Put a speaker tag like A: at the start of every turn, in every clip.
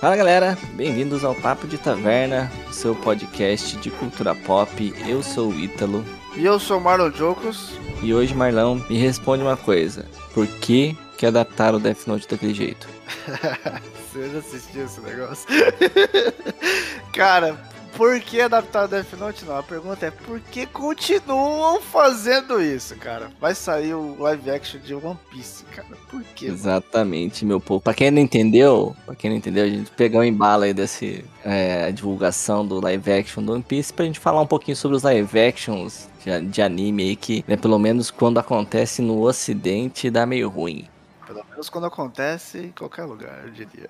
A: Fala galera, bem-vindos ao Papo de Taverna, seu podcast de cultura pop. Eu sou o Ítalo.
B: E eu sou o Marlon Jocos.
A: E hoje, Marlão, me responde uma coisa: por que, que adaptaram o Death Note daquele jeito?
B: Você já assistiu esse negócio? Cara, por que adaptar Death Note? Não, a pergunta é por que continuam fazendo isso, cara? Vai sair o live action de One Piece, cara. Por quê?
A: Exatamente, meu povo. Pra quem não entendeu, pra quem não entendeu, a gente pegou um embalo aí desse é, divulgação do live action do One Piece pra gente falar um pouquinho sobre os live actions de, de anime aí que, né, pelo menos quando acontece no ocidente, dá meio ruim.
B: Pelo menos quando acontece em qualquer lugar, eu diria.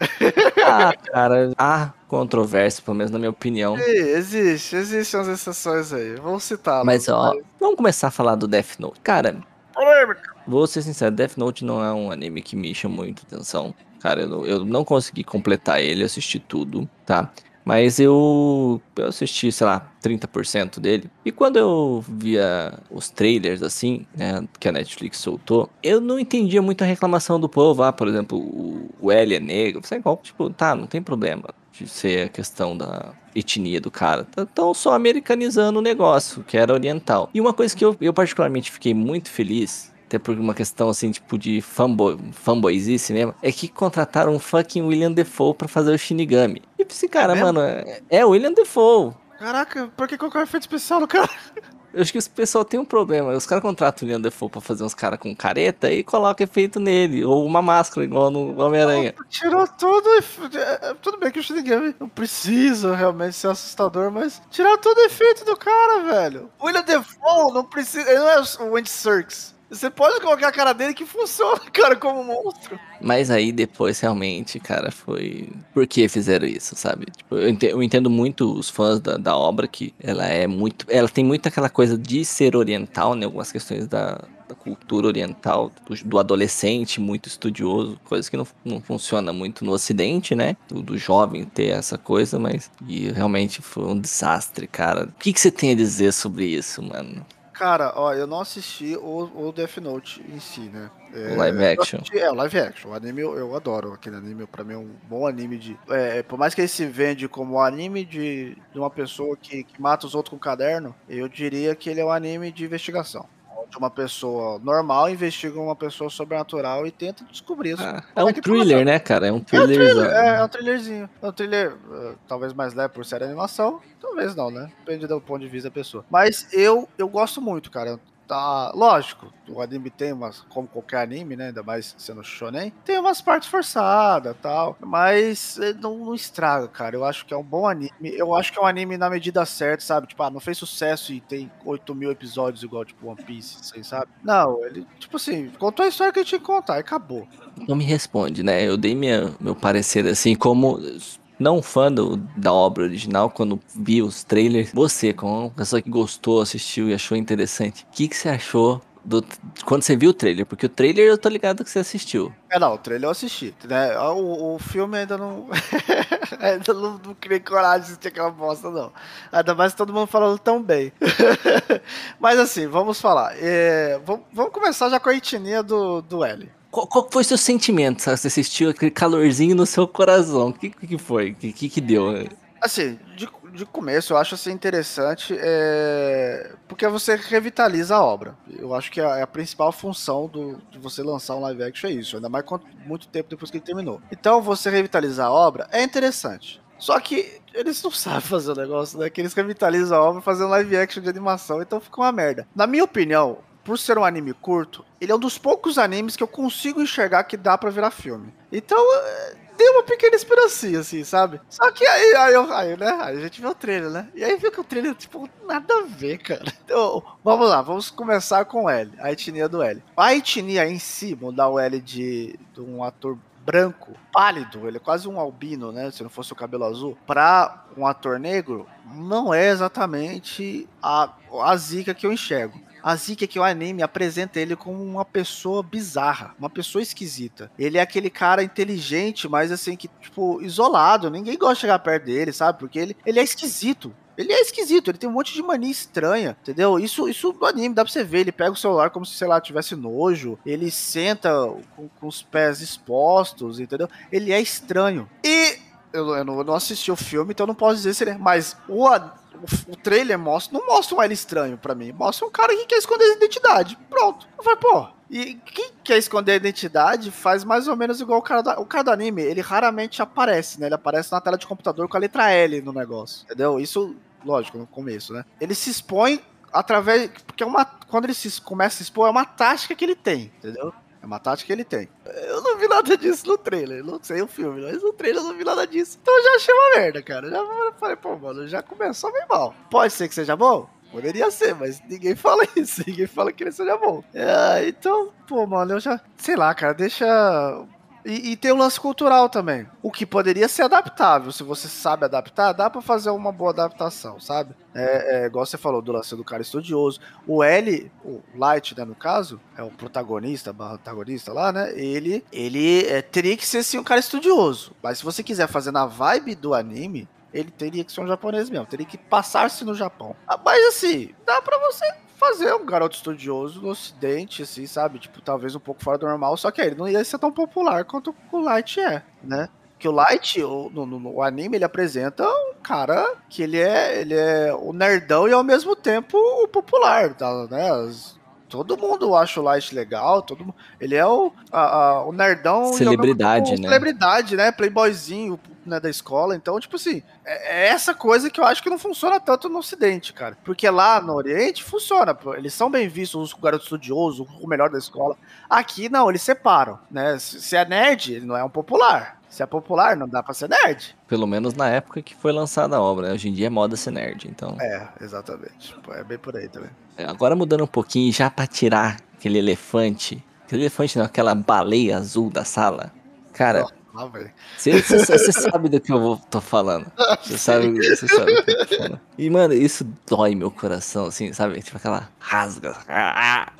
A: Ah, cara, há controvérsia, pelo menos na minha opinião.
B: Sim, existe, existem as exceções aí. Vamos citar.
A: Mas, ó, vamos começar a falar do Death Note. Cara,
B: Polêmica.
A: vou ser sincero, Death Note não é um anime que me chama muito atenção. Cara, eu, não- eu não consegui completar ele, assisti tudo, tá? Mas eu, eu assisti, sei lá, 30% dele. E quando eu via os trailers, assim, né, que a Netflix soltou, eu não entendia muito a reclamação do povo. Ah, por exemplo, o, o L é negro. Sei qual, tipo, tá, não tem problema de ser a questão da etnia do cara. Estão só americanizando o negócio, que era oriental. E uma coisa que eu, eu particularmente fiquei muito feliz até por uma questão assim, tipo, de fanboy, fanboyzice mesmo, é que contrataram um fucking William Defoe pra fazer o Shinigami. E esse cara,
B: É
A: mano, é, é o William Defoe.
B: Caraca, por que colocar efeito especial no cara?
A: Eu acho que esse pessoal tem um problema. Os caras contratam o William Defoe pra fazer uns caras com careta e colocam efeito nele. Ou uma máscara, igual no Homem-Aranha.
B: Tirou tudo. efe- é, Tudo bem que o Shinigami não precisa realmente ser assustador, mas tirar todo o efeito do cara, velho. O William Defoe não precisa. Ele não é o Andy Serkis. Você pode colocar a cara dele que funciona, cara, como um monstro.
A: Mas aí depois, realmente, cara, foi. Por que fizeram isso, sabe? Tipo, eu entendo muito os fãs da, da obra, que ela é muito. Ela tem muito aquela coisa de ser oriental, né? Algumas questões da, da cultura oriental, do, do adolescente muito estudioso, coisa que não, não funciona muito no ocidente, né? Do, do jovem ter essa coisa, mas. E realmente foi um desastre, cara. O que, que você tem a dizer sobre isso, mano?
B: Cara, ó, eu não assisti o, o Death Note em si, né?
A: O live action.
B: assisti- é, live action. O anime eu, eu adoro. Aquele anime, pra mim, é um bom anime de. É, por mais que ele se vende como um anime de, de uma pessoa que, que mata os outros com caderno, eu diria que ele é um anime de investigação. Onde uma pessoa normal investiga uma pessoa sobrenatural e tenta descobrir isso.
A: Ah, é um
B: que
A: thriller,
B: funciona?
A: né, cara? É um
B: É um
A: thriller.
B: thriller, é, é um thrillerzinho. É um thriller, eh, talvez mais leve por ser animação, talvez não, né? Depende do ponto de vista da pessoa. Mas eu, eu gosto muito, cara. Tá, lógico, o anime tem umas, como qualquer anime, né? Ainda mais sendo shonen, tem umas partes forçadas tal, mas eh, não, não estraga, cara. Eu acho que é um bom anime. Eu acho que é um anime na medida certa, sabe? Tipo, ah, não fez sucesso e tem 8 mil episódios igual, tipo, One Piece, assim, sabe? Não, ele, tipo assim, contou a história que ele tinha que contar e acabou.
A: Não me responde, né? Eu dei minha, meu parecer assim, como não fã do- da obra original, quando vi os trailers. Você, como uma pessoa que gostou, assistiu e achou interessante, o que, que você achou do, quando você viu o trailer? Porque o trailer eu tô ligado que você assistiu.
B: É, não, o trailer eu assisti, né? O, o filme ainda não. ainda não, não criei coragem de assistir aquela bosta, não. Ainda mais todo mundo falando tão bem. Mas assim, vamos falar. É, vamos, vamos começar já com a etnia do, do L.
A: Qual, qual foi o seu sentimento? Sabe? Você sentiu aquele calorzinho no seu coração? O que, que foi? O que, que, que deu?
B: Assim, de, de começo eu acho assim interessante, é, porque você revitaliza a obra. Eu acho que a, a principal função do, de você lançar um live action é isso, ainda mais quanto, muito tempo depois que ele terminou. Então você revitalizar a obra é interessante. Só que eles não sabem fazer o negócio, né? Que eles revitalizam a obra fazendo live action de animação, então fica uma merda. Na minha opinião, por ser um anime curto, ele é um dos poucos animes que eu consigo enxergar que dá pra virar filme. Então, é, deu uma pequena esperancinha, assim, sabe? Só que aí, aí, eu- aí, né? Aí a gente viu o trailer, né? E aí viu que o trailer, tipo, nada a ver, cara. Então, vamos lá, vamos começar com o L, a etnia do L. A etnia em si, mudar o L de, de um ator branco, pálido, ele é quase um albino, né? Se não fosse o cabelo azul, pra um ator negro, não é exatamente a, a zica que eu enxergo. A zica é que o anime apresenta ele como uma pessoa bizarra, uma pessoa esquisita. Ele é aquele cara inteligente, mas assim, que, tipo, isolado. Ninguém gosta de chegar perto dele, sabe? Porque ele, ele é esquisito. Ele é esquisito, ele tem um monte de mania estranha, entendeu? Isso, isso no anime dá pra você ver. Ele pega o celular como se, sei lá, tivesse nojo. Ele senta com, com os pés expostos, entendeu? Ele é estranho. E Eu, não, eu não assisti o filme, então não posso dizer se ele. Mas o, o, o trailer mostra, não mostra um ele estranho para mim. Mostra um cara que quer esconder a identidade. Pronto. Vai, pô. E quem quer esconder a identidade faz mais ou menos igual o cara, o cara do anime. Ele raramente aparece, né? Ele aparece na tela de computador com a letra L no negócio. Entendeu? Isso, lógico, no começo, né? Ele se expõe através. Porque é uma, quando ele se, começa a se expor, é uma tática que ele tem, entendeu? É uma tática que ele tem. Eu não vi nada disso no trailer. Não sei o filme, mas no trailer eu não vi nada disso. Então eu já achei uma merda, cara. Já falei, pô, mano, já começou bem mal. Pode ser que seja bom? Poderia ser, mas ninguém fala isso. Ninguém fala que ele seja bom. É, então, pô, mano, eu já. Sei lá, cara, deixa e, e, tem o lance cultural também. O que poderia ser adaptável. Se você sabe adaptar, dá para fazer uma boa adaptação, sabe? É, é, igual você falou do lance do cara estudioso. O L, o Light, né, no caso, é o protagonista, protagonista lá, né? Ele, ele é, teria que ser sim um cara estudioso. Mas se você quiser fazer na vibe do anime, ele teria que ser um japonês mesmo. Teria que passar-se no Japão. Ah, mas assim, dá para você fazer um garoto estudioso no ocidente, assim, sabe? Tipo, talvez um pouco fora do normal, só que aí ele não ia ser tão popular quanto o Light é, né? Que o Light, o, no, no, anime, ele apresenta um cara que ele é, ele é o nerdão e ao mesmo tempo o popular, tá, né? As, todo mundo acha o Light legal, todo mundo, ele é o, a, a, o nerdão
A: celebridade, né?
B: Celebridade, né? Playboyzinho, né, da escola. Então, tipo assim, é, é, essa coisa que eu acho que não funciona tanto no Ocidente, cara. Porque lá no Oriente funciona. Eles são bem vistos, o garoto estudioso, o melhor da escola. Aqui, não, eles separam, né? Se é nerd, ele não é um popular. Se é popular, não dá pra ser nerd.
A: Pelo menos na época que foi lançada a obra. Né? Hoje em dia é moda ser nerd, então.
B: É, exatamente. É bem por aí também.
A: É, agora mudando um pouquinho, já pra tirar aquele elefante. Aquele elefante não, aquela baleia azul da sala. Cara, oh você sabe do que eu tô falando. Você sabe, sabe do que eu tô falando. E, mano, isso dói meu coração, assim, sabe? Tipo aquela rasga.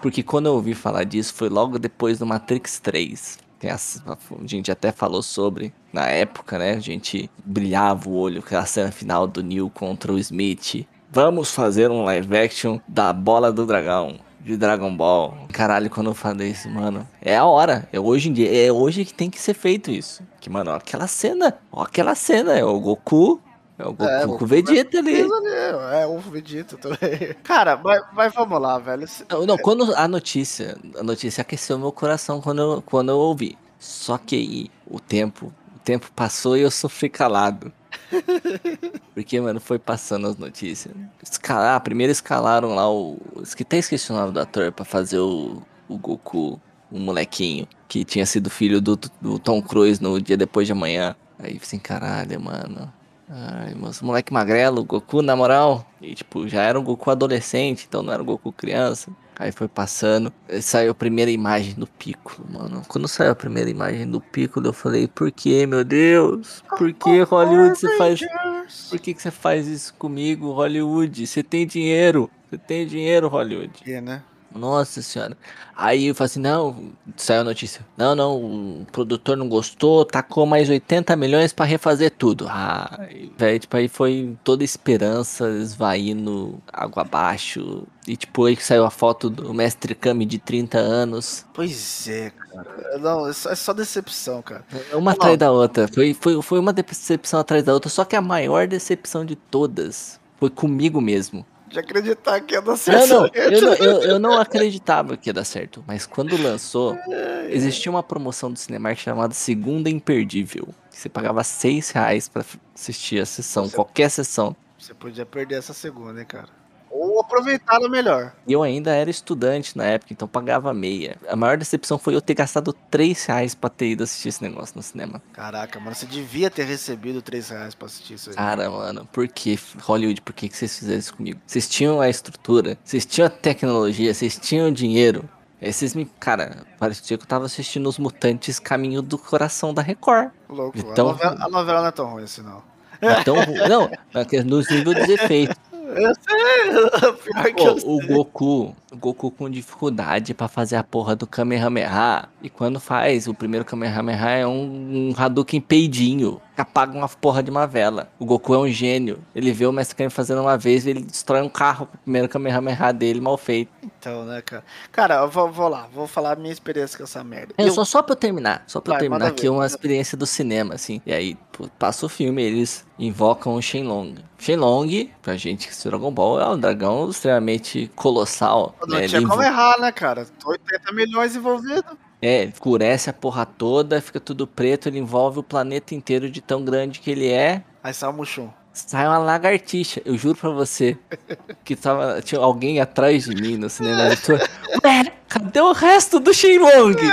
A: Porque quando eu ouvi falar disso, foi logo depois do Matrix 3. Tem a, a gente até falou sobre na época, né? A gente brilhava o olho com a cena final do Neil contra o Smith. Vamos fazer um live action da bola do dragão de Dragon Ball. Caralho, quando eu falei isso, mano, é a hora. É hoje em dia, é hoje que tem que ser feito isso. Que, mano, ó, aquela cena, ó, aquela cena, é o Goku. É o Goku é, com o Vegeta ali.
B: É, o Vegeta também. Cara, mas, mas vamos lá, velho.
A: Não, não, quando a notícia, a notícia aqueceu meu coração quando eu, quando eu ouvi. Só que aí, o tempo, o tempo passou e eu sofri calado. Porque, mano, foi passando as notícias. Escalar, ah, primeiro escalaram lá o. Até esqueci o nome do ator pra fazer o, o Goku, o molequinho, que tinha sido filho do, do Tom Cruise no dia depois de amanhã. Aí assim, caralho, mano. Ai, mas moleque magrelo, Goku, na moral. E tipo, já era um Goku adolescente, então não era um Goku criança. Aí foi passando, saiu a primeira imagem do Piccolo, mano. Quando saiu a primeira imagem do Piccolo, eu falei, por que, meu Deus? Por que Hollywood você faz... Por que, que você faz isso comigo, Hollywood? Você tem dinheiro, você tem dinheiro, Hollywood.
B: É, né?
A: Nossa senhora. Aí eu falei assim, não, saiu a notícia. Não, não, o produtor não gostou, tacou mais 80 milhões para refazer tudo. Ah, velho, tipo, aí foi toda esperança esvaindo água abaixo. E tipo, aí saiu a foto do mestre Kami de 30 anos.
B: Pois é, cara. Não, é só, é só decepção, cara.
A: É uma atrás da outra. Foi, foi, foi uma decepção atrás da outra. Só que a maior decepção de todas foi comigo mesmo
B: de acreditar que ia dar certo.
A: Não, não, eu não, eu, eu não acreditava que ia dar certo, mas quando lançou, existia uma promoção do Cinemark chamada Segunda Imperdível. Você pagava seis reais pra assistir a sessão, você, qualquer sessão.
B: Você podia perder essa segunda, hein, cara. Ou aproveitá-la melhor.
A: Eu ainda era estudante na época, então pagava meia. A maior decepção foi eu ter gastado 3 reais pra ter ido assistir esse negócio no cinema.
B: Caraca, mano, você devia ter recebido 3 reais pra assistir isso aí.
A: Cara, mano, por que Hollywood? Por que, que vocês fizeram isso comigo? Vocês tinham a estrutura, vocês tinham a tecnologia, vocês tinham o dinheiro. Esses me. Cara, parecia que eu tava assistindo os Mutantes Caminho do Coração da Record.
B: Louco, então, a, novela, a novela não é tão ruim assim, não.
A: Então, não, é nos níveis dos efeitos. Eu sei, pior que Pô, eu sei. O Goku com dificuldade para fazer a porra do Kamehameha. E quando faz, o primeiro Kamehameha é um, um Hadouken peidinho. apaga uma porra de uma vela. O Goku é um gênio. Ele vê o Mestre Kami fazendo uma vez e ele destrói um carro com o primeiro Kamehameha dele mal feito.
B: Então, né, cara? Cara, eu vou, vou lá, vou falar a minha experiência com essa merda.
A: Eu, só, só pra eu terminar, só pra eu
B: Vai,
A: terminar
B: manda
A: aqui
B: ver,
A: uma experiência do cinema, assim. E aí, pô, passa o filme, eles invocam o Shenlong. Shenlong, pra gente que assistiu Dragon Ball, é um dragão extremamente colossal.
B: Não
A: né?
B: tinha como errar, né, cara? 80 milhões envolvidos.
A: É, escurece a porra toda, fica tudo preto, ele envolve o planeta inteiro de tão grande que ele é.
B: Aí sai o Mushum.
A: Sai uma lagartixa, eu juro pra você. Que tava, tinha alguém atrás de mim no cinema. Ué, cadê o resto do Shenlong?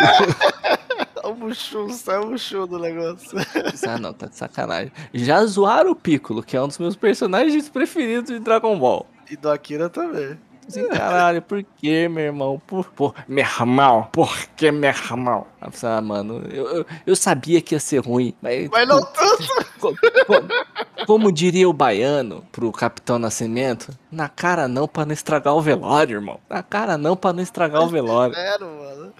B: O Mushum, sai o Mushum do negócio.
A: ah, não, tá de sacanagem. Já zoaram o Piccolo, que é um dos meus personagens preferidos de Dragon Ball.
B: E do Akira também.
A: Assim, caralho, por que, meu irmão? Por, por, meu irmão, por que, meu irmão? Ah, mano, eu, eu, eu sabia que ia ser ruim, mas.
B: Mas não tanto.
A: co- co- como diria o baiano pro Capitão Nascimento, na cara não pra não estragar o velório, irmão. Na cara não pra não estragar o velório.
B: Sério, mano.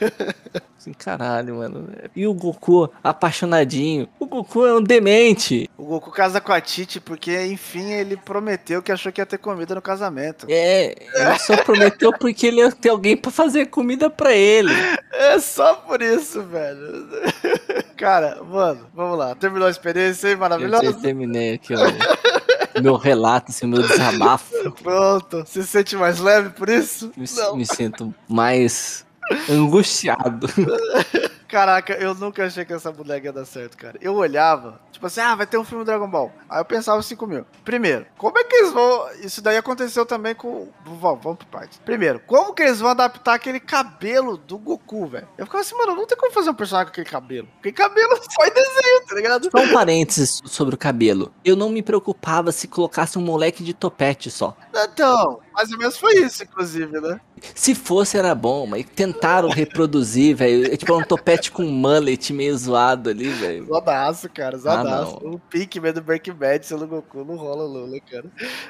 A: Assim, caralho, mano. E o Goku, apaixonadinho. O Goku é um demente.
B: O Goku casa com a Titi porque, enfim, ele prometeu que achou que ia ter comida no casamento.
A: É, ele só prometeu porque ele ia ter alguém pra fazer comida pra ele.
B: É só por isso, velho. Cara, mano, vamos lá. Terminou a experiência aí,
A: Eu
B: maravilhosa?
A: terminei aqui, ó. Meu relato, assim, meu desabafo.
B: Pronto. Você se sente mais leve por isso?
A: Me,
B: Não.
A: me sinto mais angustiado.
B: Caraca, eu nunca achei que essa boneca ia dar certo, cara. Eu olhava, tipo assim, ah, vai ter um filme Dragon Ball. Aí eu pensava assim comigo. Primeiro, como é que eles vão. Isso daí aconteceu também com. Vamos, vamos por partes. Primeiro, como que eles vão adaptar aquele cabelo do Goku, velho? Eu ficava assim, mano, não tem como fazer um personagem com aquele cabelo. Porque cabelo só em desenho, tá ligado?
A: Só um parênteses sobre o cabelo. Eu não me preocupava se colocasse um moleque de topete só.
B: Então, mais ou menos foi isso, inclusive, né?
A: Se fosse, era bom, mas tentaram reproduzir, velho. É Tipo, um topete com um mullet meio zoado ali, velho.
B: Zodaço, cara, zodaço.
A: Ah,
B: o Pikmin do Breaking Bad sendo Goku não rola né, cara?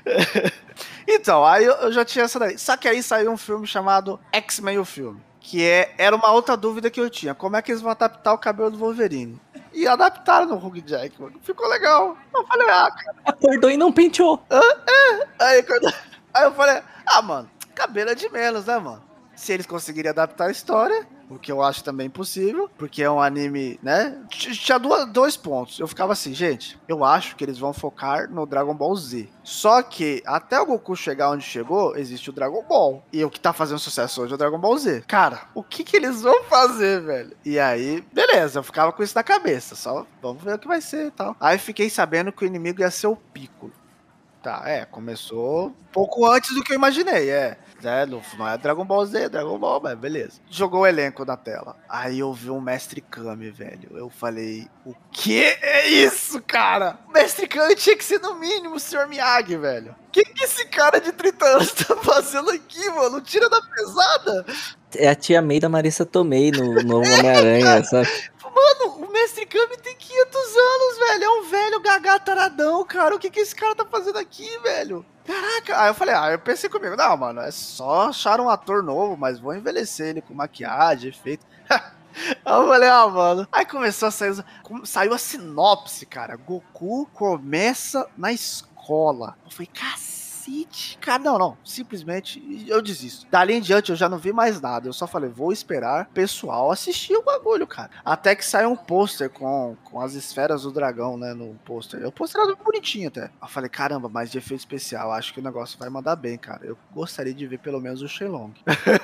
B: então, aí eu, já tinha essa daí. Só que aí saiu um filme chamado X-Men o filme. Que é, era uma outra dúvida que eu tinha. Como é que eles vão adaptar o cabelo do Wolverine? E adaptaram no Hugh Jackman. Ficou legal. Eu falei, ah, cara.
A: Acordou e não penteou.
B: Aí, quando- aí eu falei, ah, mano, cabelo é de menos, né, mano? Se eles conseguirem adaptar a história, o que eu acho também possível, porque é um anime, né? Tinha dois pontos. Eu ficava assim, gente, eu acho que eles vão focar no Dragon Ball Z. Só que até o Goku chegar onde chegou, existe o Dragon Ball. E o que tá fazendo sucesso hoje é o Dragon Ball Z. Cara, o que que eles vão fazer, velho? E aí, beleza, eu ficava com isso na cabeça. Só vamos ver o que vai ser e tal. Aí fiquei sabendo que o inimigo ia ser o Piccolo. Tá, é, começou um pouco antes do que eu imaginei, é. É, não, não é Dragon Ball Z, é Dragon Ball, mas beleza. Jogou o elenco na tela. Aí eu vi um Mestre Kami, velho. Eu falei, o que é isso, cara? O Mestre Kami tinha que ser no mínimo o Sr. Miyagi, velho. O que, que esse cara de 30 anos tá fazendo aqui, mano? Tira da pesada.
A: É a tia May da Marissa Tomei no, no Homem-Aranha, sabe?
B: Mano, o Mestre Kami tem 500 anos, velho. É um velho gagá taradão, cara. O que, que esse cara tá fazendo aqui, velho? Caraca. Aí eu falei, ah, eu pensei comigo, não, mano, é só achar um ator novo, mas vou envelhecer ele com maquiagem, efeito. Aí eu falei, ah, mano. Aí começou a sair. Saiu a sinopse, cara. Goku começa na escola. Eu falei, cacete. Cara, não, não. Simplesmente eu desisto. Dali em diante eu já não vi mais nada. Eu só falei, vou esperar o pessoal assistir o bagulho, cara. Até que saiu um pôster com, com as esferas do dragão, né? No pôster. O pôster era bonitinho até. Eu falei, caramba, mas de efeito especial. Acho que o negócio vai mandar bem, cara. Eu gostaria de ver pelo menos o Shenlong.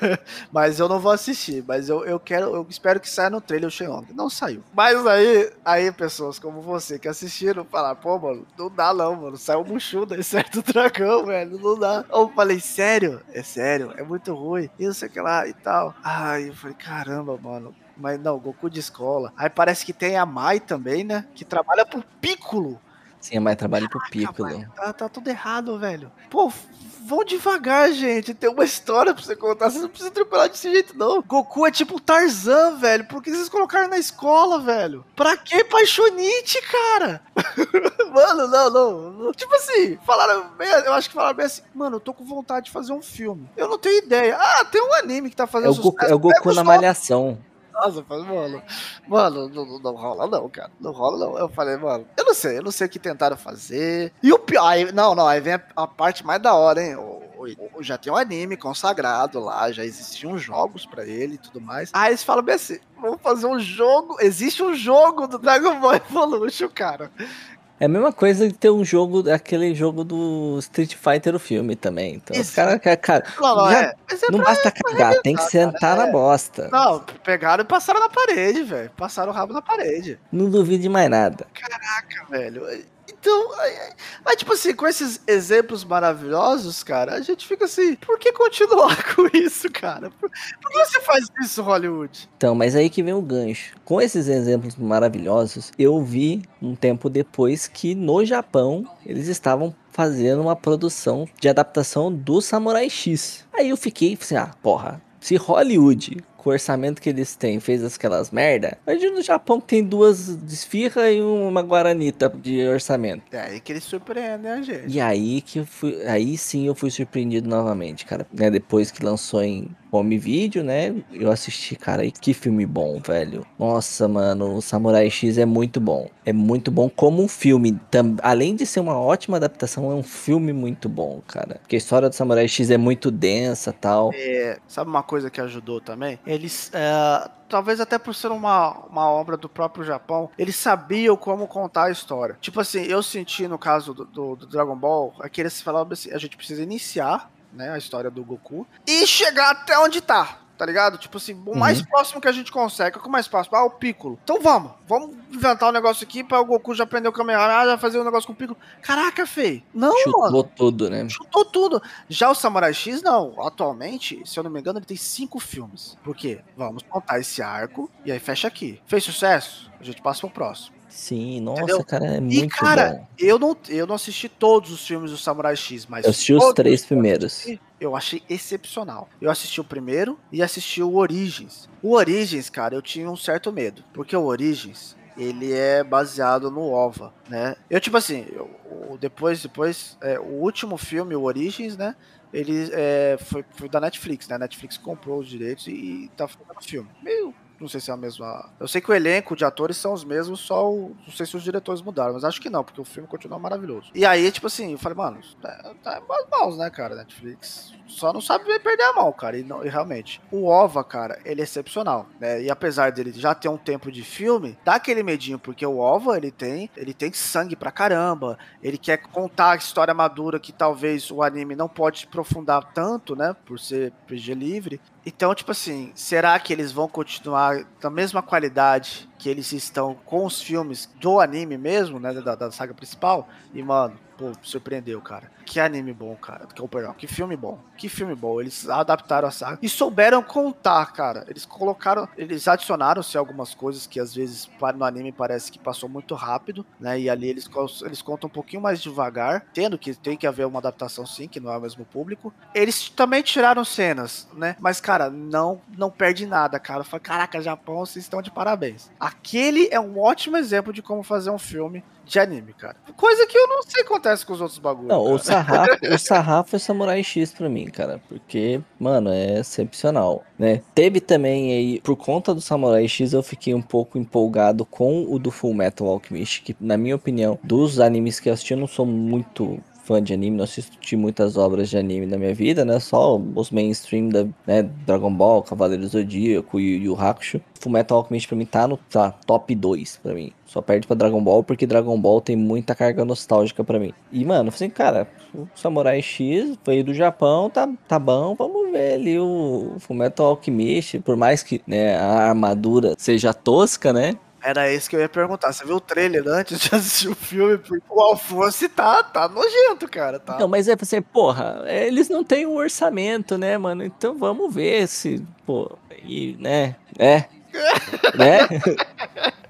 B: mas eu não vou assistir. Mas eu, eu quero, eu espero que saia no trailer o Shenlong. Não saiu. Mas aí, aí, pessoas como você que assistiram, falaram, pô, mano, não dá não, mano. Saiu um Mushu daí certo dragão, velho. Não dá. Eu falei, sério? É sério? É muito ruim. E não sei o que lá e tal. Ai, eu falei, caramba, mano. Mas não, Goku de escola. Aí parece que tem a Mai também, né? Que trabalha pro Piccolo.
A: Sim, mas trabalho pro Piccolo.
B: velho, Tá, tá tudo errado, velho. Pô, vão devagar, gente. Tem uma história pra você contar. Vocês não precisam atropelar desse jeito, não. Goku é tipo Tarzan, velho. Por que vocês colocaram na escola, velho? Pra que paixonite, cara? mano, não, não. Tipo assim, falaram bem, eu acho que falaram bem assim, mano, eu tô com vontade de fazer um filme. Eu não tenho ideia. Ah, tem um anime que tá
A: É
B: fazendo
A: o Goku,
B: sucesso.
A: é o Goku na malhação.
B: Nossa, mano, mano, não, não, não, rola não, cara. Não rola não. Eu falei, mano, eu não sei, eu não sei o que tentaram fazer. E o pior, aí, não, não, aí vem a, a parte mais da hora, hein? O, o, já tem um anime consagrado lá, já existiam jogos para ele e tudo mais. Aí eles falam bem assim: vamos fazer um jogo. Existe um jogo do Dragon Ball Evolution, cara.
A: É a mesma coisa de ter um jogo, aquele jogo do Street Fighter, o filme também. Então, Isso. os caras, cara, não, não, é. é não basta cagar, tem que sentar cara, na é. bosta.
B: Não, pegaram e passaram na parede, velho. Passaram o rabo na parede.
A: Não duvido de mais nada.
B: Caraca, velho. Então, mas tipo assim, com esses exemplos maravilhosos, cara, a gente fica assim, por que continuar com isso, cara? Por, por que você faz isso, Hollywood?
A: Então, mas aí que vem o gancho. Com esses exemplos maravilhosos, eu vi um tempo depois que no Japão eles estavam fazendo uma produção de adaptação do Samurai X. Aí eu fiquei assim, ah, porra, se Hollywood com o orçamento que eles têm, fez aquelas merda. Imagina no Japão que tem duas desfirra e uma guaranita de orçamento.
B: É aí que eles surpreendem a gente.
A: E aí que eu fui, aí sim eu fui surpreendido novamente, cara. Né, depois que lançou em home video, né? Eu assisti, cara, e que filme bom, velho. Nossa, mano, o Samurai X é muito bom. É muito bom como um filme. Tam, além de ser uma ótima adaptação, é um filme muito bom, cara. Porque a história do Samurai X é muito densa tal.
B: É, sabe uma coisa que ajudou também? Eles. É, talvez até por ser uma, uma obra do próprio Japão, eles sabiam como contar a história. Tipo assim, eu senti no caso do, do, do Dragon Ball, é que eles falavam assim, a gente precisa iniciar né, a história do Goku, e chegar até onde tá, tá ligado? Tipo assim, o mais uhum. próximo que a gente consegue. O que é mais próximo? Ah, o Piccolo. Então vamos, vamos inventar um negócio aqui pra o Goku já aprender o Kamehameha, já fazer um negócio com o Piccolo. Caraca, feio. Não,
A: Chutou mano. tudo, né?
B: Chutou tudo. Já o Samurai X, não. Atualmente, se eu não me engano, ele tem cinco filmes. Por quê? Vamos contar esse arco e aí fecha aqui. Fez sucesso? A gente passa pro próximo.
A: Sim, nossa, Entendeu? cara, é muito e,
B: cara,
A: bom.
B: Eu não, eu não assisti todos os filmes do Samurai X, mas.
A: Eu assisti os três primeiros.
B: Eu achei excepcional. Eu assisti o primeiro e assisti o Origins. O Origins, cara, eu tinha um certo medo. Porque o Origins, ele é baseado no OVA, né? Eu, tipo assim, eu, depois, depois, é, o último filme, o Origins, né? Ele é, foi, foi da Netflix, né? A Netflix comprou os direitos e, e tá fazendo o filme. Meio não sei se é a mesma. Eu sei que o elenco de atores são os mesmos, só o... não sei se os diretores mudaram, mas acho que não, porque o filme continua maravilhoso. E aí, tipo assim, eu falei, mano, tá, tá mais mãos, né, cara? Netflix só não sabe perder a mão, cara. E, não, e, realmente, o OVA, cara, ele é excepcional, né? E apesar dele já ter um tempo de filme, dá aquele medinho, porque o OVA, ele tem, ele tem sangue pra caramba. Ele quer contar a história madura que talvez o anime não pode aprofundar tanto, né? Por ser PG livre. Então, tipo assim, será que eles vão continuar da mesma qualidade que eles estão com os filmes do anime mesmo, né? Da, da saga principal? E, mano, pô, surpreendeu, cara. Que anime bom, cara. Que, perdão, que filme bom. Que filme bom. Eles adaptaram a saga e souberam contar, cara. Eles colocaram, eles adicionaram-se algumas coisas que às vezes no anime parece que passou muito rápido, né? E ali eles, eles contam um pouquinho mais devagar, tendo que tem que haver uma adaptação sim, que não é o mesmo público. Eles também tiraram cenas, né? Mas, cara, não não perde nada, cara. Fala, caraca, Japão, vocês estão de parabéns. Aquele é um ótimo exemplo de como fazer um filme de anime, cara. Coisa que eu não sei acontece com os outros bagulhos. Não, cara.
A: o sarrafo, o sarrafo é Samurai X pra mim, cara. Porque, mano, é excepcional, né? Teve também aí, por conta do Samurai X, eu fiquei um pouco empolgado com o do Full Metal Alchemist, que, na minha opinião, dos animes que eu assisti, eu não sou muito fã de anime, não assisti muitas obras de anime na minha vida, né? Só os mainstream da né? Dragon Ball, Cavaleiros do Zodíaco e Yu Hakusho. Fullmetal Alchemist pra mim tá no tá, top 2 pra mim. Só perde pra Dragon Ball porque Dragon Ball tem muita carga nostálgica pra mim. E, mano, assim, cara, o Samurai X veio do Japão, tá, tá bom, vamos ver ali o Fullmetal Alchemist. Por mais que né, a armadura seja tosca, né?
B: Era isso que eu ia perguntar. Você viu o trailer antes de assistir o filme? O Alfonso tá, tá nojento, cara. Tá.
A: Não, mas é assim, porra, eles não têm um orçamento, né, mano? Então vamos ver se, pô, e, né, é, né?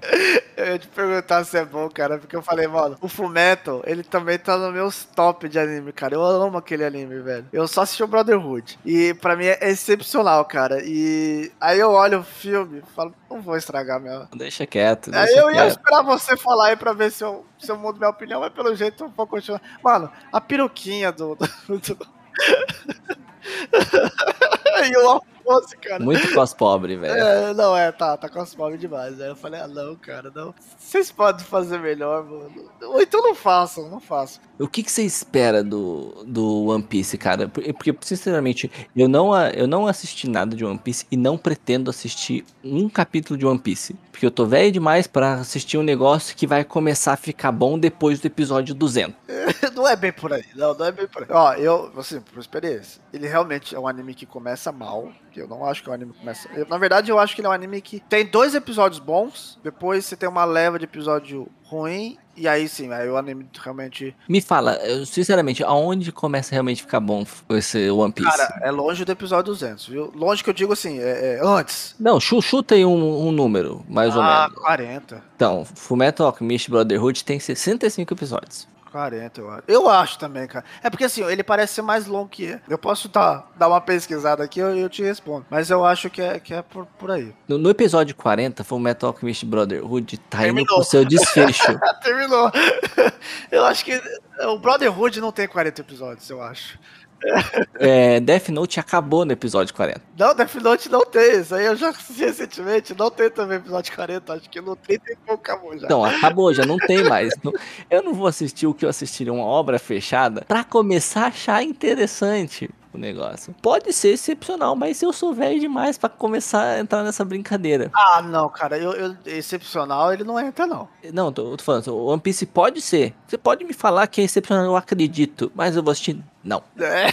B: Eu ia te perguntar se é bom, cara, porque eu falei, mano, o Fumeto, ele também tá no meus top de anime, cara. Eu amo aquele anime, velho. Eu só assisti o Brotherhood. E pra mim é excepcional, cara. E aí eu olho o filme e falo, não vou estragar minha.
A: Deixa quieto.
B: Deixa aí eu ia esperar você falar aí pra ver se eu, se eu mudo minha opinião, mas pelo jeito eu vou continuar. Mano, a peruquinha do. do, do... e o fosse, cara.
A: Muito cos pobre, velho.
B: É, não, é, tá, tá cos pobre demais. Aí eu falei, ah, não, cara, não. Vocês podem fazer melhor, mano. Ou então não façam, não façam.
A: O que, que você espera do, do One Piece, cara? Porque, porque, sinceramente, eu não, eu não assisti nada de One Piece e não pretendo assistir um capítulo de One Piece. Porque eu tô velho demais para assistir um negócio que vai começar a ficar bom depois do episódio 200.
B: não é bem por aí, não, não é bem por aí. Ó, eu, assim, por experiência, ele realmente é um anime que começa mal. Eu não acho que é um anime que começa. Eu, na verdade, eu acho que ele é um anime que tem dois episódios bons, depois você tem uma leva de episódio ruim e aí sim, aí o anime realmente.
A: Me fala, sinceramente, aonde começa a realmente ficar bom esse One Piece? Cara,
B: é longe do episódio 200, viu? Longe que eu digo assim, é, é antes.
A: Não, chuta aí um, um número, mais ah, ou menos.
B: Ah, 40.
A: Então, Fullmetal Alchemist Brotherhood tem 65 episódios.
B: 40, eu acho. Eu acho também, cara. É porque assim, ele parece ser mais longo que é. Eu posso tá, dar uma pesquisada aqui e eu, eu, te respondo. Mas eu acho que é, que é por, por aí.
A: No, no episódio 40, foi o Metal Alchemist Brotherhood tá Terminou. indo pro seu desfecho.
B: Terminou. Eu acho que o Brotherhood não tem 40 episódios, eu acho.
A: É, Death Note acabou no episódio 40.
B: Não, Death Note não tem. Isso aí eu já assisti recentemente. Não tem também episódio 40. Acho que não tem, tem acabou já.
A: Não, acabou, já não tem mais. eu não vou assistir o que eu assistiria uma obra fechada pra começar a achar interessante o negócio. Pode ser excepcional, mas eu sou velho demais para começar a entrar nessa brincadeira.
B: Ah, não, cara, eu, eu, excepcional ele não entra, não.
A: Não, tô, tô falando, o One Piece pode ser. Você pode me falar que é excepcional, eu acredito, mas eu vou assistir não.
B: É,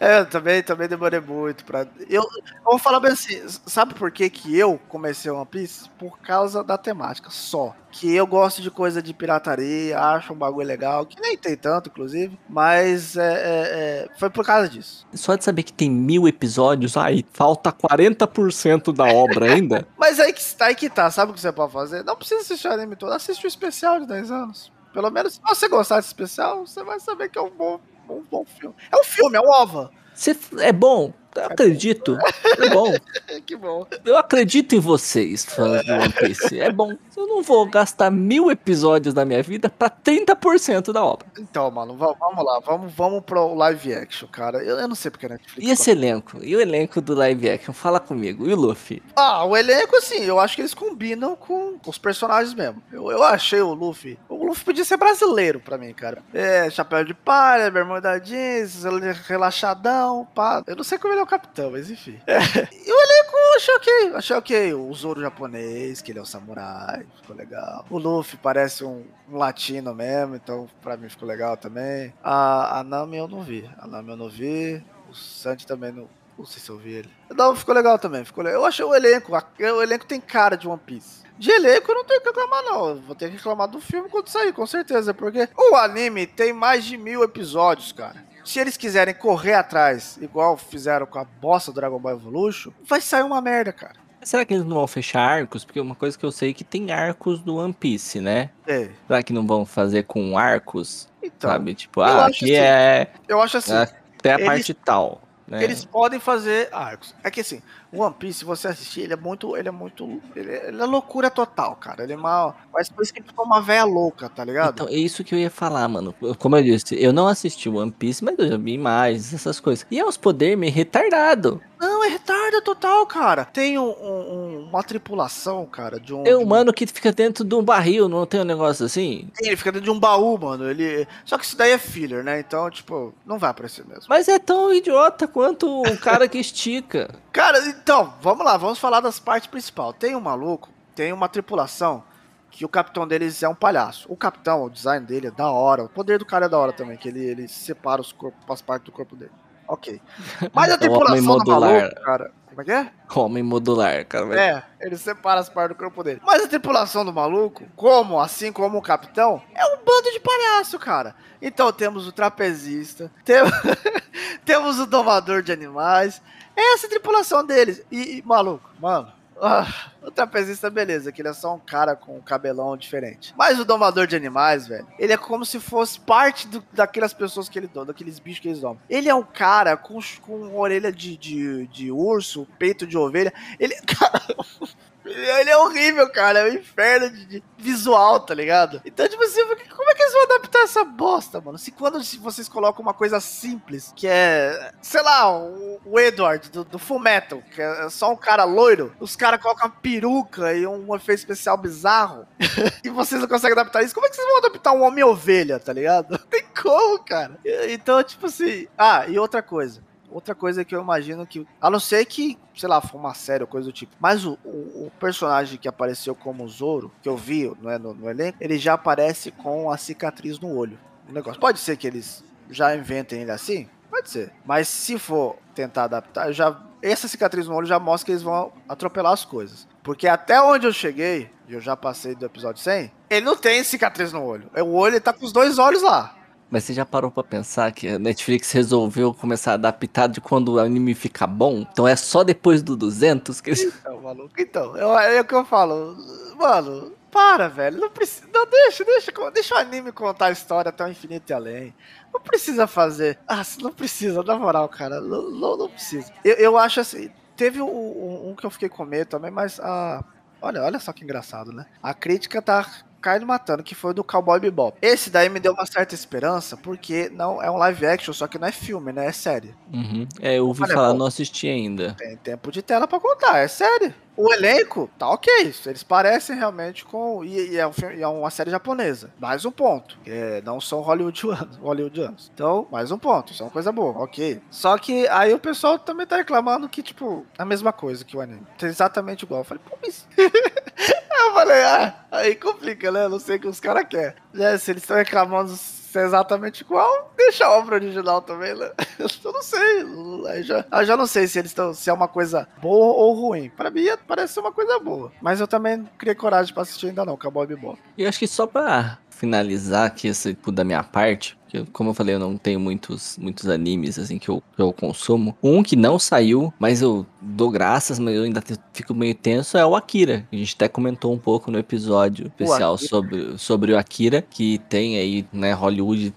B: é, eu também, também demorei muito pra. Eu, eu vou falar bem assim, sabe por que, que eu comecei One Piece? Por causa da temática, só. Que eu gosto de coisa de pirataria, acho um bagulho legal, que nem tem tanto, inclusive, mas é, é, é foi por causa disso.
A: Só de saber que tem mil episódios, aí falta 40% da obra ainda.
B: mas aí que, aí que tá, sabe o que você pode fazer? Não precisa assistir o anime todo, assiste o especial de 10 anos. Pelo menos se você gostar desse especial, você vai saber que é um bom um bom filme. É um filme, é um OVA.
A: Você, é bom, eu acredito. É bom.
B: que bom.
A: Eu acredito em vocês, fãs de One Piece. É bom. Eu não vou gastar mil episódios da minha vida pra 30% da obra.
B: Então, mano, vamos lá. Vamos, vamos pro live action, cara. Eu, eu não sei porque a Netflix.
A: E esse elenco? E o elenco do live action? Fala comigo. E o Luffy?
B: Ah, o elenco, assim, eu acho que eles combinam com os personagens mesmo. Eu, eu achei o Luffy. O Luffy podia ser brasileiro pra mim, cara. É, chapéu de palha, bermuda jeans, relaxadão, pá. Eu não sei como ele é o capitão, mas enfim. É. E o elenco eu achei ok, achei ok. O Zoro japonês, que ele é o samurai, ficou legal. O Luffy parece um, um latino mesmo, então pra mim ficou legal também. A, a Nami eu não vi, a Nami eu não vi. O Sanji também não, não sei se eu vi ele. Não, ficou legal também, ficou legal. Eu achei o elenco, a, o elenco tem cara de One Piece. De elenco eu não tenho que reclamar, não. Vou ter que reclamar do filme quando sair, com certeza. Porque o anime tem mais de mil episódios, cara. Se eles quiserem correr atrás, igual fizeram com a bosta do Dragon Ball Evolution, vai sair uma merda, cara.
A: Será que eles não vão fechar arcos? Porque uma coisa que eu sei é que tem arcos do One Piece, né?
B: É.
A: Será que não vão fazer com arcos? Então, sabe? Tipo, ah, aqui assim, é.
B: Eu acho assim.
A: Até a eles, parte tal.
B: Né? Eles podem fazer arcos. É que assim, One Piece, se você assistir, ele é muito. Ele é muito. Ele é, ele é loucura total, cara. Ele é mal. Mas por isso que ele ficou uma véia louca, tá ligado?
A: Então, é isso que eu ia falar, mano. Como eu disse, eu não assisti One Piece, mas eu já vi imagens, essas coisas. E é uns poderes meio retardado.
B: Não, é retardo total, cara. Tem um, um, uma tripulação, cara, de um.
A: É um mano que fica dentro de um barril, não tem um negócio assim?
B: Ele fica dentro de um baú, mano. Ele. Só que isso daí é filler, né? Então, tipo, não vai aparecer mesmo.
A: Mas é tão idiota quanto o cara que estica.
B: cara, então, vamos lá, vamos falar das partes principais. Tem um maluco, tem uma tripulação que o capitão deles é um palhaço. O capitão, o design dele é da hora. O poder do cara é da hora também, que ele, ele separa os corpos, as partes do corpo dele. Ok. Mas a tripulação modular. Maluco, cara. Como é que é?
A: Homem modular, cara.
B: É, ele separa as partes do corpo dele. Mas a tripulação do maluco, como, assim como o capitão, é um bando de palhaço, cara. Então temos o trapezista, temos, temos o domador de animais. É essa a tripulação deles. E, e maluco, mano, ah, o trapezista, beleza, que ele é só um cara com um cabelão diferente. Mas o domador de animais, velho, ele é como se fosse parte do, daquelas pessoas que ele doma, daqueles bichos que eles domam. Ele é um cara com, com orelha de, de, de urso, peito de ovelha. Ele. Cara. Ele é horrível, cara. É um inferno de, de, visual, tá ligado? Então, tipo assim, como é que eles vão adaptar essa bosta, mano? Se quando vocês colocam uma coisa simples, que é, sei lá, o, o Edward do, do Full Metal, que é só um cara loiro, os caras colocam uma peruca e um efeito especial bizarro, e vocês não conseguem adaptar isso, como é que vocês vão adaptar um Homem-Ovelha, tá ligado? Não tem como, cara. Então, tipo assim. Ah, e outra coisa. Outra coisa que eu imagino que. A não ser que, sei lá, for uma série ou coisa do tipo. Mas o, o, o personagem que apareceu como Zoro, que eu vi né, no, no, elenco, ele já aparece com a cicatriz no olho. O negócio. Pode ser que eles já inventem ele assim? Pode ser. Mas se for tentar adaptar, já. Essa cicatriz no olho já mostra que eles vão atropelar as coisas. Porque até onde eu cheguei, e eu já passei do episódio 100, ele não tem cicatriz no olho. O olho ele tá com os dois olhos lá.
A: Mas você já parou pra pensar que a Netflix resolveu começar a adaptar de quando o anime fica bom? Então é só depois do 200 que eles...
B: Então, maluco, então, é, é o que eu falo. Mano, para, velho. Não precisa. Não, deixa, deixa, deixa o anime contar a história até o infinito e além. Não precisa fazer. Ah, não precisa, na moral, cara. Não, não, não precisa. Eu, eu acho assim. Teve um, um, que eu fiquei com medo também, mas a. Olha, olha só que engraçado, né? A crítica tá caindo matando, que foi do Cowboy Bebop. Esse daí me deu uma certa esperança, porque não é um live action, só que não é filme, né? É série.
A: Uhum. É, eu ouvi falar, não assisti ainda.
B: Tem tempo de tela para contar, é série. O elenco tá ok, eles parecem realmente com. E, e, é, um, e é, uma série japonesa. Mais um ponto. Que não são hollywoodianos, hollywoodianos. Então, mais um ponto. Isso é uma coisa boa, ok. Só que aí o pessoal também tá reclamando que, tipo, a mesma coisa que o anime. Tá exatamente igual. Eu falei, pô, mas. Falei, ah, aí complica, né? Não sei o que os caras querem. É, se eles estão reclamando ser exatamente igual, deixa a obra original também, né? Eu não sei. Eu já, eu já não sei se eles estão. se é uma coisa boa ou ruim. Pra mim parece ser uma coisa boa. Mas eu também não criei coragem pra assistir ainda não, Cowboy Bebop.
A: E acho que só pra finalizar aqui esse da minha parte, que como eu falei, eu não tenho muitos, muitos animes assim que eu, que eu consumo. Um que não saiu, mas eu dou graças, mas eu ainda fico meio tenso, é o Akira. A gente até comentou um pouco no episódio especial sobre, sobre o Akira, que tem aí, né, Hollywood.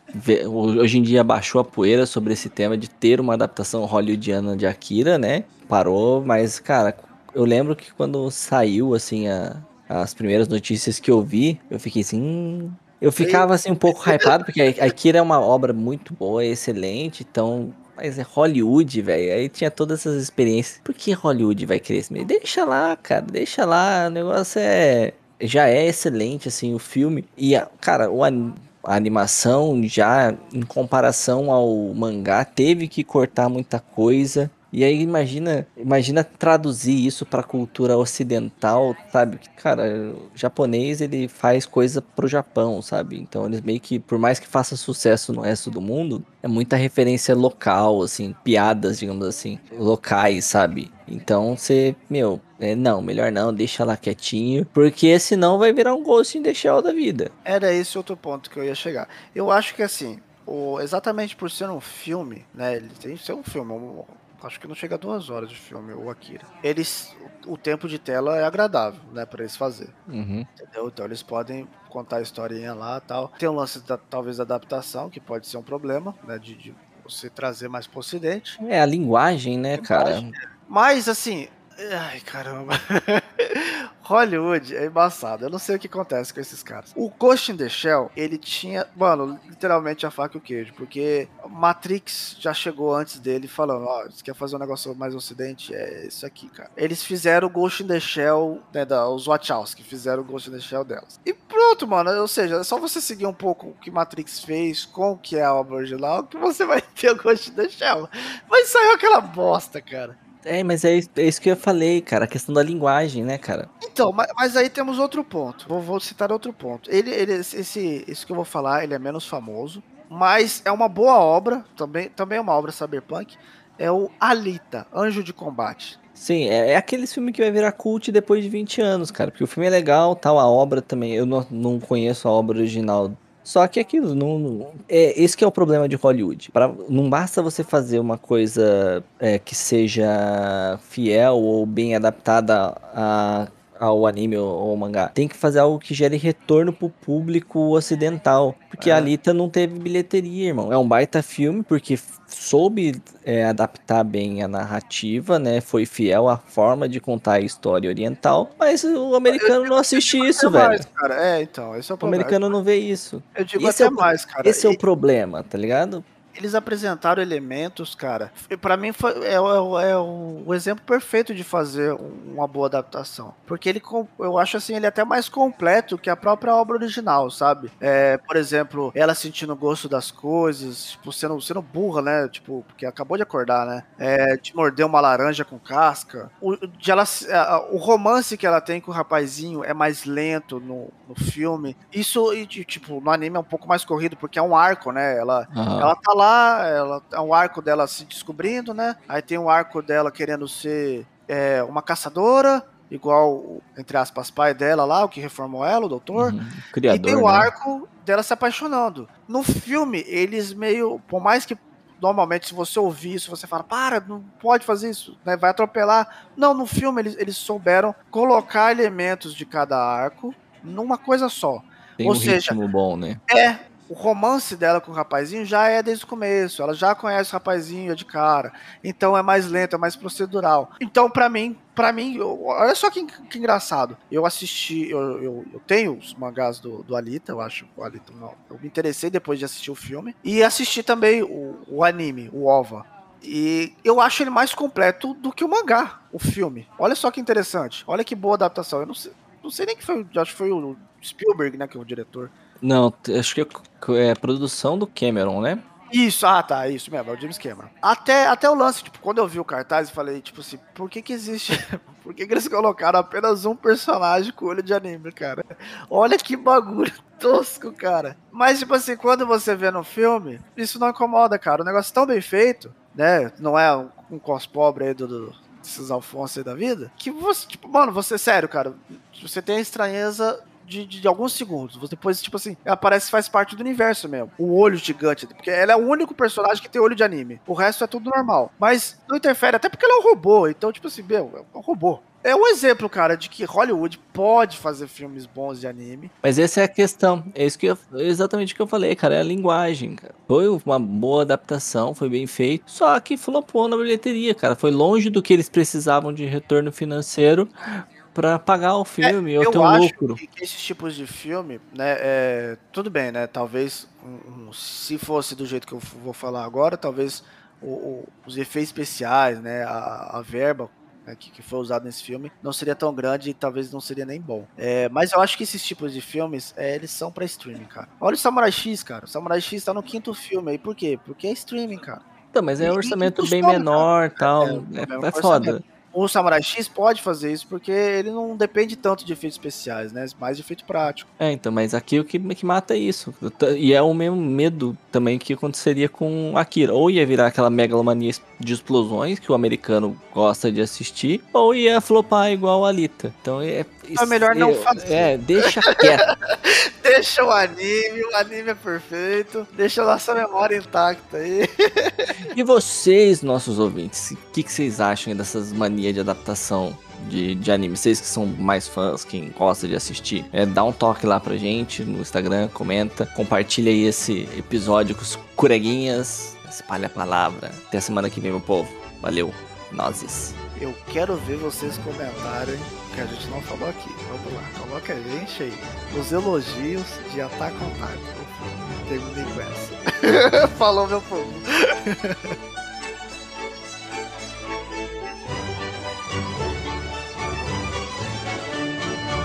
A: Hoje em dia baixou a poeira sobre esse tema de ter uma adaptação hollywoodiana de Akira, né? Parou, mas, cara, eu lembro que quando saiu, assim, a, as primeiras notícias que eu vi, eu fiquei assim, hum, eu ficava assim um pouco hypado, porque Akira é uma obra muito boa, excelente, então. Mas é Hollywood, velho. Aí tinha todas essas experiências. Por que Hollywood vai querer esse Deixa lá, cara, deixa lá. O negócio é. Já é excelente, assim, o filme. E, cara, o, a animação já, em comparação ao mangá, teve que cortar muita coisa. E aí imagina, imagina traduzir isso para cultura ocidental, sabe? Cara, o japonês ele faz coisa pro Japão, sabe? Então eles meio que, por mais que faça sucesso no resto do mundo, é muita referência local, assim, piadas, digamos assim, locais, sabe? Então você, meu, é, não, melhor não, deixa lá quietinho, porque senão vai virar um in the Shell da vida.
B: Era esse outro ponto que eu ia chegar. Eu acho que assim, o, exatamente por ser um filme, né? Ele tem que ser um filme, um, acho que não chega a duas horas de filme, o Akira. Eles, o tempo de tela é agradável, né, para eles fazer.
A: Uhum.
B: Entendeu? Então eles podem contar a historinha lá tal. Tem um lance da, talvez da adaptação, que pode ser um problema, né, de, de você trazer mais pro ocidente.
A: É, a linguagem, né, linguagem. cara?
B: Mas, assim, Ai, caramba. Hollywood é embaçado. Eu não sei o que acontece com esses caras. O Ghost in the Shell, ele tinha, mano, literalmente a faca e o queijo. Porque Matrix já chegou antes dele falando: Ó, oh, você quer fazer um negócio mais ocidente? É isso aqui, cara. Eles fizeram o Ghost in the Shell, né, da, os Wachowski fizeram o Ghost in the Shell delas. E pronto, mano. Ou seja, é só você seguir um pouco o que Matrix fez com o que é a obra original que você vai ter o Ghost in the Shell. Mas saiu aquela bosta, cara.
A: É, mas é, é, isso que eu falei, cara, a questão da linguagem, né, cara?
B: Então, mas, mas aí temos outro ponto. Vou, vou, citar outro ponto. Ele, ele, esse, esse que eu vou falar, ele é menos famoso, mas é uma boa obra, também, também é uma obra cyberpunk. É o Alita, Anjo de Combate.
A: Sim, é, é aquele filme que vai virar cult depois de 20 anos, cara. Porque o filme é legal, tal, a obra também. Eu não, não conheço a obra original só que aquilo, não, não, é, esse que é o problema de Hollywood. Pra, não basta você fazer uma coisa é, que seja fiel ou bem adaptada a, ao anime ou ao mangá. Tem que fazer algo que gere retorno pro público ocidental. porque é. a Alita não teve bilheteria, irmão. É um baita filme, porque soube é, adaptar bem a narrativa, né? Foi fiel à forma de contar a história oriental, mas o americano não assiste isso, velho. Mais,
B: cara. É, então, esse é o
A: problema. O americano não vê isso.
B: Eu digo esse até
A: é
B: o, mais, cara.
A: Esse e... é o problema, tá ligado?
B: Eles apresentaram elementos, cara. para mim foi, é, é, é, o exemplo perfeito de fazer uma boa adaptação. Porque ele, eu acho assim, ele é até mais completo que a própria obra original, sabe? É, por exemplo, ela sentindo o gosto das coisas, tipo, sendo, sendo burra, né? Tipo, porque acabou de acordar, né? É, de morder uma laranja com casca. O, de ela, o romance que ela tem com o rapazinho é mais lento no, no filme. Isso, tipo, no anime é um pouco mais corrido, porque é um arco, né? Ela, uhum. ela tá lá ela é um arco dela se descobrindo, né? Aí tem um arco dela querendo ser é, uma caçadora, igual, entre aspas, pai dela lá, o que reformou ela, o doutor. Uhum, criador, e tem o né? arco dela se apaixonando. No filme, eles meio, por mais que normalmente se você ouvir isso, você fala, para, não pode fazer isso, né? vai atropelar. Não, no filme eles, eles souberam colocar elementos de cada arco numa coisa só.
A: Tem Ou um seja, ritmo bom, né?
B: É, o romance dela com o rapazinho já é desde o começo. Ela já conhece o rapazinho de cara. Então é mais lento, é mais procedural. Então, para mim, para mim, eu, olha só que, que, engraçado. Eu assisti, eu, eu, eu, tenho os mangás do, do Alita, eu acho. O Alita, não, eu me interessei depois de assistir o filme. E assisti também o, o anime, o OVA. E eu acho ele mais completo do que o mangá, o filme. Olha só que interessante. Olha que boa adaptação. Eu não sei, não sei nem que foi, acho que foi o Spielberg, né, que é o diretor.
A: Não, acho que é produção do Cameron, né?
B: Isso, ah tá, isso mesmo, é o James Cameron. Até, até o lance, tipo, quando eu vi o cartaz, eu falei, tipo assim, por que que existe, por que que eles colocaram apenas um personagem com olho de anime, cara? Olha que bagulho tosco, cara. Mas, tipo assim, quando você vê no filme, isso não incomoda, cara, o negócio é tão bem feito, né, não é um, um cos pobre aí do, do Alfonso aí da vida, que você, tipo, mano, você, sério, cara, você tem a estranheza de, de, alguns segundos. Depois, tipo assim, ela parece que faz parte do universo mesmo. O olho gigante. Porque ela é o único personagem que tem olho de anime. O resto é tudo normal. Mas não interfere, até porque ela é um robô. Então, tipo assim, meu, é um robô. É um exemplo, cara, de que Hollywood pode fazer filmes bons de anime.
A: Mas essa é a questão. É isso que eu, exatamente o que eu falei, cara. É a linguagem, cara. Foi uma boa adaptação, foi bem feito. Só que flopou na bilheteria, cara. Foi longe do que eles precisavam de retorno financeiro para pagar o filme é, ou ter um lucro.
B: Que, que esses tipos de filme, né, é, tudo bem, né? Talvez um, um, se fosse do jeito que eu vou falar agora, talvez o, o, os efeitos especiais, né, a, a verba né, que, que, foi usado nesse filme não seria tão grande e talvez não seria nem bom. É, mas eu acho que esses tipos de filmes, é, eles são para streaming, cara. Olha o Samurai X, cara. O Samurai X tá no quinto filme aí. Por quê? Porque é streaming, cara.
A: Então, mas é um orçamento bem menor e tal. É, é, é foda
B: o Samurai X pode fazer isso porque ele não depende tanto de efeitos especiais, né? Mais de efeito prático.
A: É, então, mas aqui o que, que mata é isso. E é o mesmo medo também que aconteceria com Akira. Ou ia virar aquela megalomania de explosões que o americano gosta de assistir, ou ia flopar igual a Alita. Então é.
B: É melhor não fazer.
A: É, deixa quieto.
B: deixa o anime, o anime é perfeito. Deixa a nossa memória intacta aí.
A: e vocês, nossos ouvintes, o que, que vocês acham dessas manias de adaptação de, de anime. Vocês que são mais fãs, quem gosta de assistir, é, dá um toque lá pra gente no Instagram, comenta, compartilha aí esse episódio com os coreguinhas, espalha a palavra. Até a semana que vem, meu povo. Valeu, nozes.
B: Eu quero ver vocês comentarem que a gente não falou aqui. Vamos lá, coloca a gente aí. Os elogios de Attack on Titan. Terminei com essa. Falou, meu povo.